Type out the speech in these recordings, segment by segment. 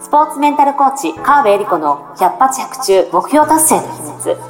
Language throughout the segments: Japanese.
スポーツメンタルコーチ川辺恵里子の百発百中目標達成の秘密。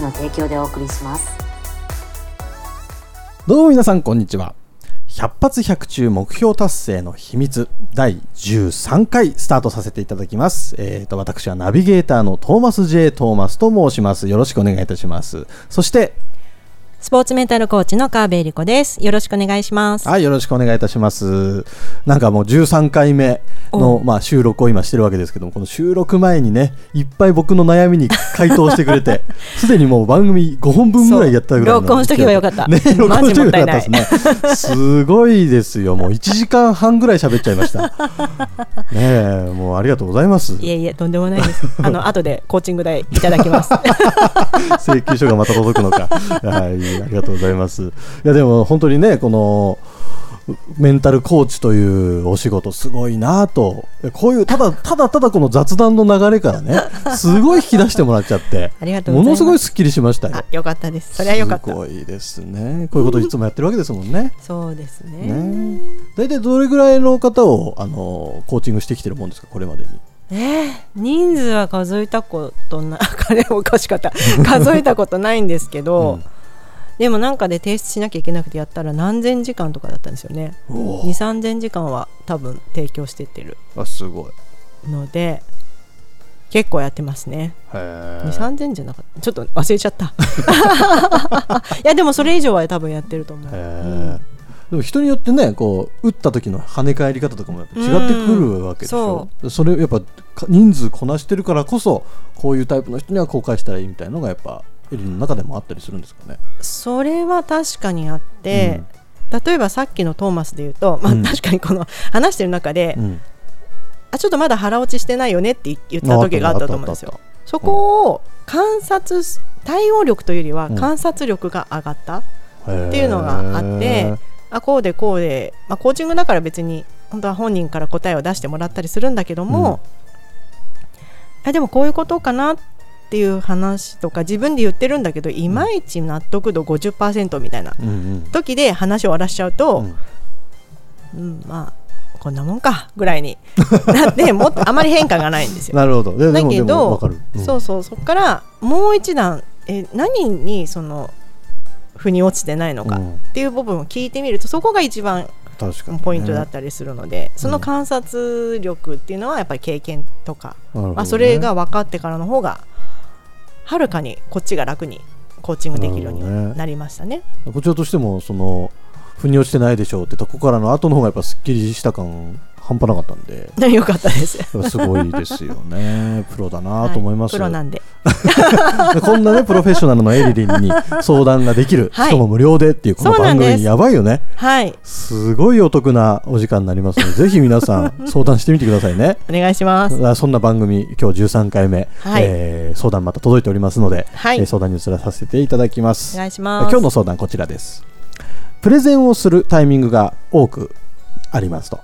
の提供でお送りします。どうも皆さんこんにちは。100発100中目標達成の秘密第13回スタートさせていただきます。えっ、ー、と、私はナビゲーターのトーマス J. トーマスと申します。よろしくお願いいたします。そして、スポーツメンタルコーチの川辺恵理子です。よろしくお願いします。はい、よろしくお願いいたします。なんかもう13回目の、まあ、収録を今してるわけですけども、この収録前にね、いっぱい僕の悩みに回答してくれて、すでにもう番組5本分ぐらいやったぐらい録音しとけばよかった。ね、録音しとけばよかったですね。すごいですよ。もう1時間半ぐらい喋っちゃいました。ねえ、もうありがとうございます。いえいえ、とんでもないです。あの、後でコーチング代いただきます。請求書がまた届くのか。はい。ありがとうございます。いやでも本当にねこのメンタルコーチというお仕事すごいなと。こういうただただただこの雑談の流れからね すごい引き出してもらっちゃってありがとうものすごいすっきりしました。よよかったです。それはよかった。すごいですね。こういうこといつもやってるわけですもんね。そうですね。大体どれぐらいの方をあのコーチングしてきてるもんですかこれまでに？えー、人数は数えたことな 金おかしかった。数えたことないんですけど、うんでもなんかで提出しなきゃいけなくてやったら何千時間とかだったんですよね。2 3千時間は多分提供してってる。あすごい。ので結構やってますね。2 3千じゃなかった。ちょっと忘れちゃった。いやでもそれ以上は多分やってると思う、うん、でも人によってねこう打った時の跳ね返り方とかも違ってくるわけでしょ、うそれやっぱ人数こなしてるからこそこういうタイプの人には公開したらいいみたいなのがやっぱエリの中でもあったりするんですかね？それは確かにあって、うん、例えばさっきのトーマスで言うと、まあ、確かにこの話してる中で、うん、あちょっとまだ腹落ちしてないよねって言った時があったと思うんですよ。そこを観察対応力というよりは観察力が上がったっていうのがあって、あこうでこうで、まあ、コーチングだから別に本当は本人から答えを出してもらったりするんだけども、うん、あでもこういうことかなっっていう話とか自分で言ってるんだけどいまいち納得度50%みたいな時で話を終わらしちゃうと、うん、うん、まあこんなもんかぐらいになって もっとあまり変化がないんですよ。なるほど。だけど、うん、そうそうそこからもう一段え何にその腑に落ちてないのかっていう部分を聞いてみるとそこが一番ポイントだったりするので、ね、その観察力っていうのはやっぱり経験とか、ね、まあ、それが分かってからの方がはるかにこっちが楽にコーチングできるようになりましたね。ねこちらとしてもその腑に落ちてないでしょうってとこからの後の方がやっぱすっきりした感半端なかったんで。よかったです。すごいですよね。プロだなと思います、はい、プロなんで。こんなねプロフェッショナルのエリリンに相談ができる、はい、しかも無料でっていうこの番組やばいよね。はい。すごいお得なお時間になりますのでぜひ皆さん相談してみてくださいね。お願いします。そんな番組今日13回目、はい、えー、相談また届いておりますので、はい、えー、相談に移らさせていただきます。お願いします。今日の相談こちらです。プレゼンをするタイミングが多くありますと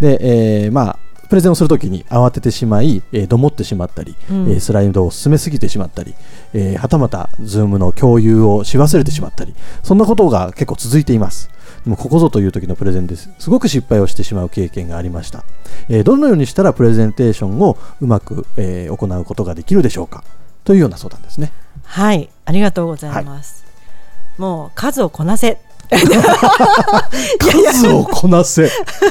で、えー、まあプレゼンをするときに慌ててしまい、えー、どもってしまったり、うん、えー、スライドを進めすぎてしまったり、えー、はたまた Zoom の共有をし忘れてしまったりそんなことが結構続いています。でもここぞという時のプレゼンです。すごく失敗をしてしまう経験がありました、えー、どのようにしたらプレゼンテーションをうまく、えー、行うことができるでしょうか？というような相談ですね。はいありがとうございます、はい、もう数をこなせ数をこなせ。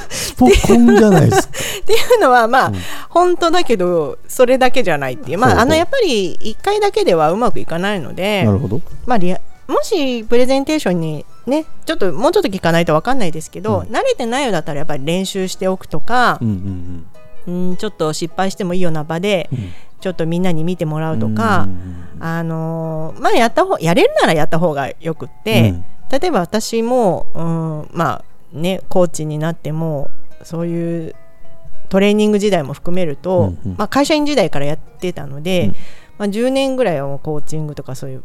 スポコンじゃないですか。っていうのはまあ、うん、本当だけどそれだけじゃないっていう。まああのやっぱり1回だけではうまくいかないのでなるほど、まあ、リアもしプレゼンテーションにねちょっともうちょっと聞かないと分かんないですけど、うん、慣れてないようだったらやっぱり練習しておくとか、うん、うん、ちょっと失敗してもいいような場で、ちょっとみんなに見てもらうとか、あのー、まあやった方やれるならやった方がよくって。例えば私も、うん、まあねコーチになってもそういうトレーニング時代も含めると、うんうん。まあ、会社員時代からやってたので、うん。まあ、10年ぐらいはもうコーチングとかそういう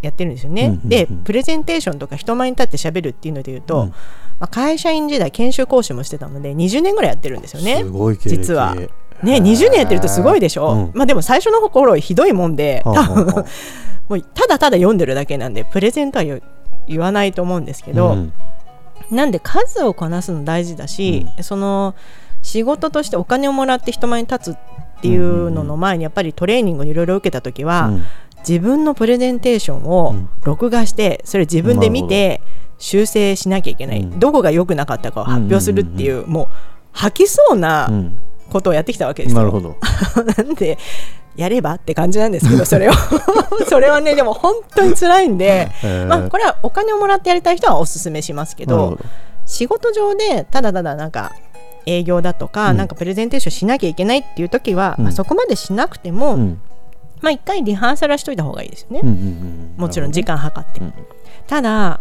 やってるんですよね。うんうんうん。でプレゼンテーションとか人前に立って喋るっていうので言うと、うん。まあ、会社員時代研修講師もしてたので20年ぐらいやってるんですよね。す。ごい経歴。実は。ね20年やってるとすごいでしょ、うん。まあ、でも最初の頃ひどいもんではあ多分はあ。は もうただただ読んでるだけなんでプレゼントは言言わないと思うんですけど、うん。なんで数をこなすの大事だし、その仕事としてお金をもらって人前に立つっていうのの前にやっぱりトレーニングいろいろ受けた時は、うん。自分のプレゼンテーションをうん。録画してそれ自分で見て修正しなきゃいけない、うん。どこが良くなかったかを発表するっていう,、もう吐きそうなうんことをやってきたわけですよ。なるほど。なんでやればって感じなんですけど それを。それはねでも本当に辛いんで、へー。まあ、これはお金をもらってやりたい人はおすすめしますけど仕事上でただただなんか営業だとか、うん。なんかプレゼンテーションしなきゃいけないっていう時は、うん。まあ、そこまでしなくても、うん。まあ一回リハーサルはしといた方がいいですよね、うんうんうん。もちろん時間計って、うん。ただ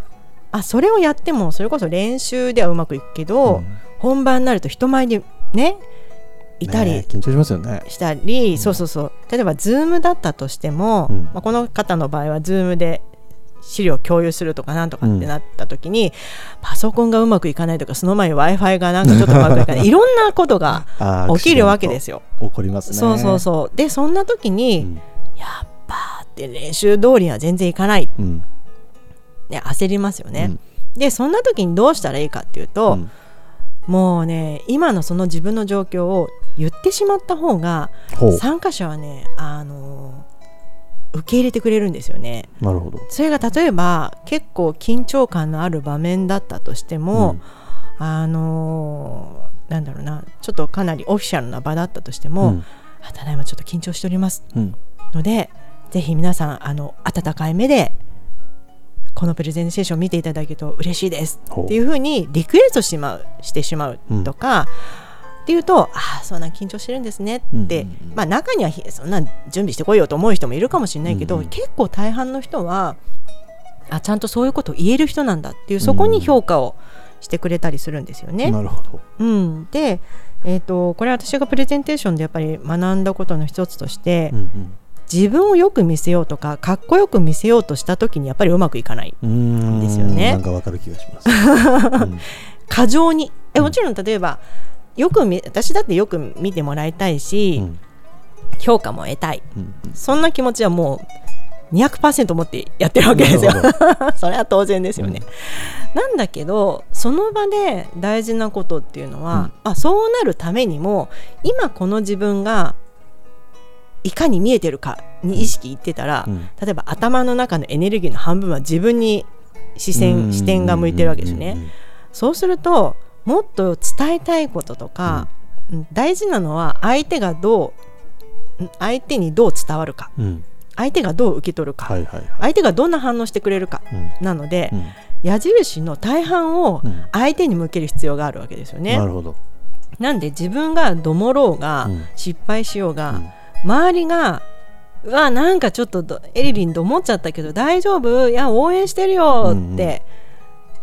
あそれをやってもそれこそ練習ではうまくいくけど、うん。本番になると人前にねいたりね緊張しますよね。したり、そうそうそう。例えば Zoom だったとしても、うん。まあ、この方の場合は Zoom で資料共有するとかなんとかってなった時に、パソコンがうまくいかないとかその前に w i f i がなんかちょっとうまくいかない いろんなことが起きるわけですよ。起こりますね。そうそうそう。でそんな時に、うん。やっぱーって練習通りには全然いかない、うん。ね、焦りますよね。うん。でそんな時にどうしたらいいかっていうと、うん。もうね今のその自分の状況を言ってしまった方が参加者はねあの受け入れてくれるんですよね。なるほど。それが例えば結構緊張感のある場面だったとしても、あのなんだろうなちょっとかなりオフィシャルな場だったとしても、うん。あただいまちょっと緊張しております。うん。のでぜひ皆さんあの温かい目でこのプレゼンテーションを見ていただけると嬉しいです。っていうふうにリクエストしまうしてしまうとか、っていうとああそんな緊張してるんですねって、うんうんうん。まあ、中にはひそんな準備してこいよと思う人もいるかもしれないけど、うんうん結構大半の人はあちゃんとそういうことを言える人なんだっていうそこに評価をしてくれたりするんですよね。なるほど。うん、で、えー、とこれ私がプレゼンテーションでやっぱり学んだことの一つとして、うん自分をよく見せようとかかっこよく見せようとした時にやっぱりうまくいかないんですよね。なんかわかる気がします。うん。過剰に。えもちろん例えばよく見私だってよく見てもらいたいし、うん。評価も得たい。うんそんな気持ちはもう200%持ってやってるわけですよ。それは当然ですよね、なんだけどその場で大事なことっていうのは、うん。あそうなるためにも今この自分がいかに見えてるかに意識いってたら、うん。例えば頭の中のエネルギーの半分は自分に視線視点が向いてるわけですよね。そうするともっと伝えたいこととか、うん大事なのは相手がどううん相手にどう伝わるか。うん。うん相手がどう受け取るか、はいはいはい。相手がどんな反応してくれるかうん。なので、うん。矢印の大半をうん。相手に向ける必要があるわけですよね。なるほど。なんで自分がどもろうが、うん。失敗しようが、うん。周りがうわなんかちょっとどエリリンと思っちゃったけど大丈夫？いや応援してるよって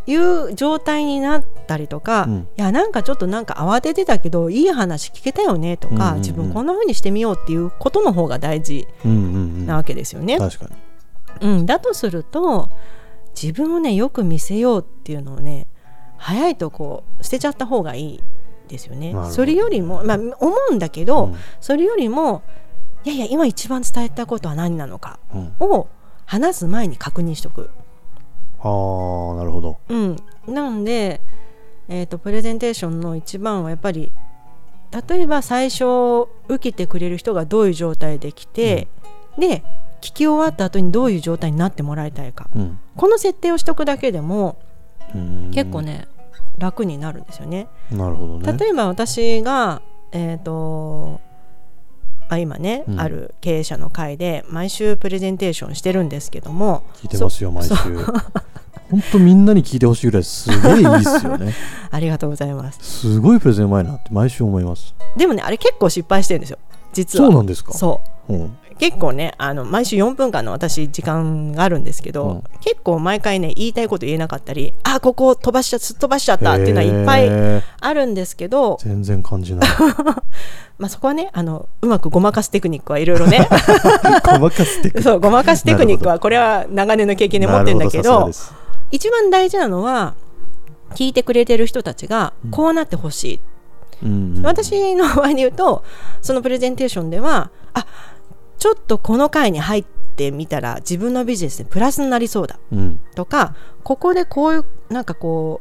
いう状態になったりとか、うん。いやなんかちょっとなんか慌ててたけどいい話聞けたよねとか、うんうんうん。自分こんな風にしてみようっていうことの方が大事うんうんうん。なわけですよね。確かに。うん、だとすると自分をねよく見せようっていうのをね早いとこう捨てちゃった方がいいですよね。それよりも、まあ、思うんだけど、うん。それよりもいやいや今一番伝えたことは何なのかうん。を話す前に確認しとく。ああなるほど。うん、なので、えー、とプレゼンテーションの一番はやっぱり例えば最初受けてくれる人がどういう状態で来て、で聞き終わった後にどういう状態になってもらいたいか。うん。この設定をしとくだけでもうん。結構ね楽になるんですよね。なるほどね。例えば私が、えーとあ今ね、うん。ある経営者の会で毎週プレゼンテーションしてるんですけども聞いてますよ毎週。本当みんなに聞いてほしいぐらいすげえいいっすよね。ありがとうございます。すごいプレゼンうまいなって毎週思います。でもねあれ結構失敗してるんですよ実は。そうなんですか？そううん結構ねあの毎週4分間の私時間があるんですけど、うん。結構毎回ね言いたいこと言えなかったりあここ飛ばしちゃすっ飛ばしちゃったっていうのはいっぱいあるんですけど、全然感じない。まあ、そこはねあのうまくごまかすテクニックはいろいろね。ごまかすテクニック。そうごまかすテクニックはこれは長年の経験で持ってるんだけど一番大事なのは聞いてくれてる人たちがこうなってほしい、うんうん。私の場合で言うとそのプレゼンテーションではあちょっとこの回に入ってみたら自分のビジネスにプラスになりそうだ。うん。とかここでこういうなんかこ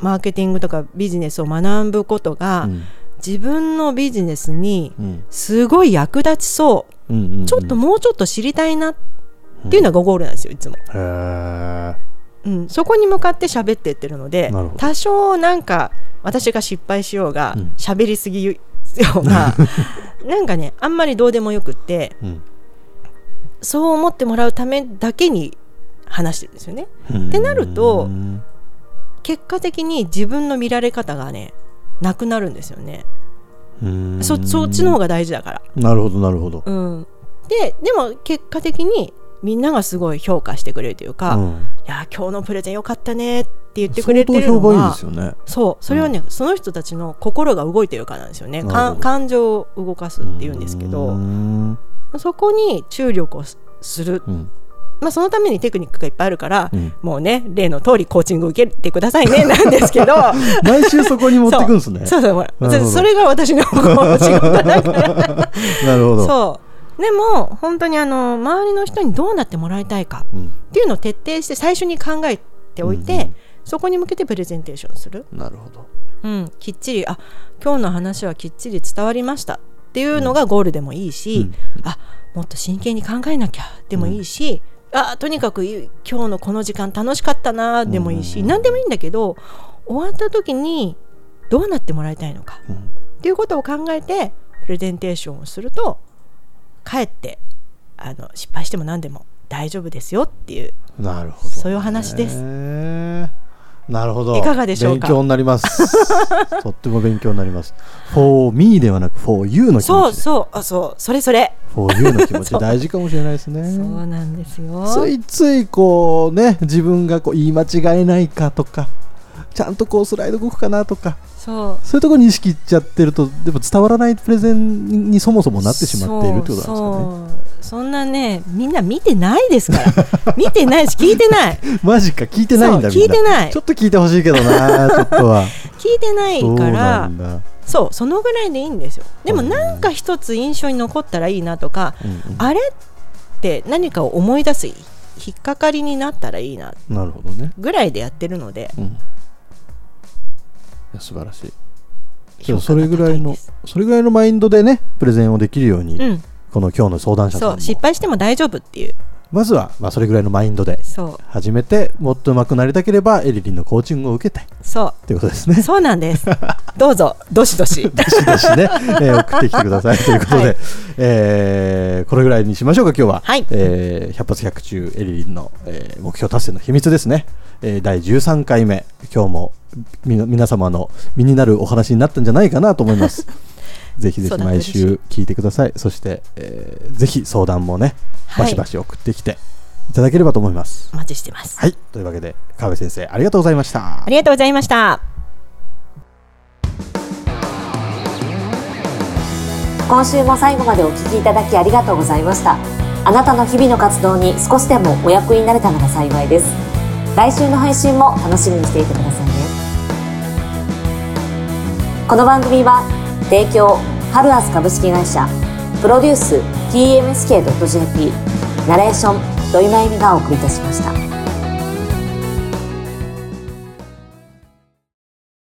うマーケティングとかビジネスを学ぶことが、うん。自分のビジネスにうんすごい役立ちそう、うんうんうん。ちょっともうちょっと知りたいなっていうのがゴールなんですよいつも、うん、そこに向かって喋ってってるので多少なんか私が失敗しようがうん。喋、りすぎようが なんかねあんまりどうでもよくってうん。そう思ってもらうためだけに話してるんですよね。うん。ってなるとうん結果的に自分の見られ方がねなくなるんですよね。うん。そそっちの方が大事だから。なるほどなるほど。うん、ででも結果的にみんながすごい評価してくれるというか、いうん。や今日のプレゼンよかったねって言ってくれてるの相当評判いいはですよね。そうそれはね、その人たちの心が動いてるからなんですよね。感情を動かすっていうんですけうどん。そこに注力をすする、うん。まあ、そのためにテクニックがいっぱいあるから、うん。もうね例の通りコーチング受けてくださいねなんですけど。毎週そこに持ってくんですね。そう。そうほらなるほど。それが私の仕事だから。なるほど。そうでも本当にあの周りの人にどうなってもらいたいかうん。っていうのを徹底して最初に考えておいて、うんうん。そこに向けてプレゼンテーションする、なるほど。うん、きっちりあ今日の話はきっちり伝わりました。っていうのがゴールでもいいし、あもっと真剣に考えなきゃでもいいし、あとにかくい今日のこの時間楽しかったなでもいいし、うん。何でもいいんだけど終わった時にどうなってもらいたいのか。うん。っていうことを考えてプレゼンテーションをするとかえってあの失敗しても何でも大丈夫ですよっていうなるほどそういう話です。ねなるほど。いかがでしょうか？勉強になります。とっても勉強になります。For me ではなく for you の気そう持ちで。そう。あそう。それそれ。For you の気持ち。そう。大事かもしれないですね。そうなんですよ。ついついこうね自分がこう言い間違えないかとかちゃんとこうスライド動くかなとか。そう。そういうところに意識いっちゃってるとでも伝わらないプレゼンにそもそもなってしまっているってことなんですかね。そう。そんなねみんな見てないですから。見てないし聞いてない。マジか聞いてないんだ聞いてない。ちょっと聞いてほしいけどなちょっとは。聞いてないから。そうそのぐらいでいいんですよ。でもうん。なんか一つ印象に残ったらいいなとか、うんうん。あれって何かを思い出す引っかかりになったらいいななるほどね、ぐらいでやってるのでうん、いや素晴らしい。それぐらいのそれぐらいのマインドでねプレゼンをできるように、うん。この今日の相談者さんそうも失敗しても大丈夫っていうまずは、まあ、それぐらいのマインドで始めてもっと上手くなりたければエリリンのコーチングを受けて。そっていうことですね。うそうなんです。どうぞ。どしどし。どしどしね、えー送ってきてください。ということで、はい。えーこれぐらいにしましょうか、今日は。はい。えー百発百中エリリンの、えー目標達成の秘密ですね。えー第13回目、今日もみな皆様の身になるお話になったんじゃないかなと思います。ぜひぜひ毎週聞いてください。そして、えーぜひ相談もね、はい。バシバシ送ってきていただければと思います。お待ちしてます。はい、というわけで、川辺先生、ありがとうございました。あ。りがとうございました。今週も最後までお聞きいただきありがとうございました。あなたの日々の活動に少しでもお役になれたなら幸いです。来週の配信も楽しみにしていてくださいね。この番組は提供ハルアス株式会社プロデュース TMSK.jp ナレーション土井真由美がお送りいたしました。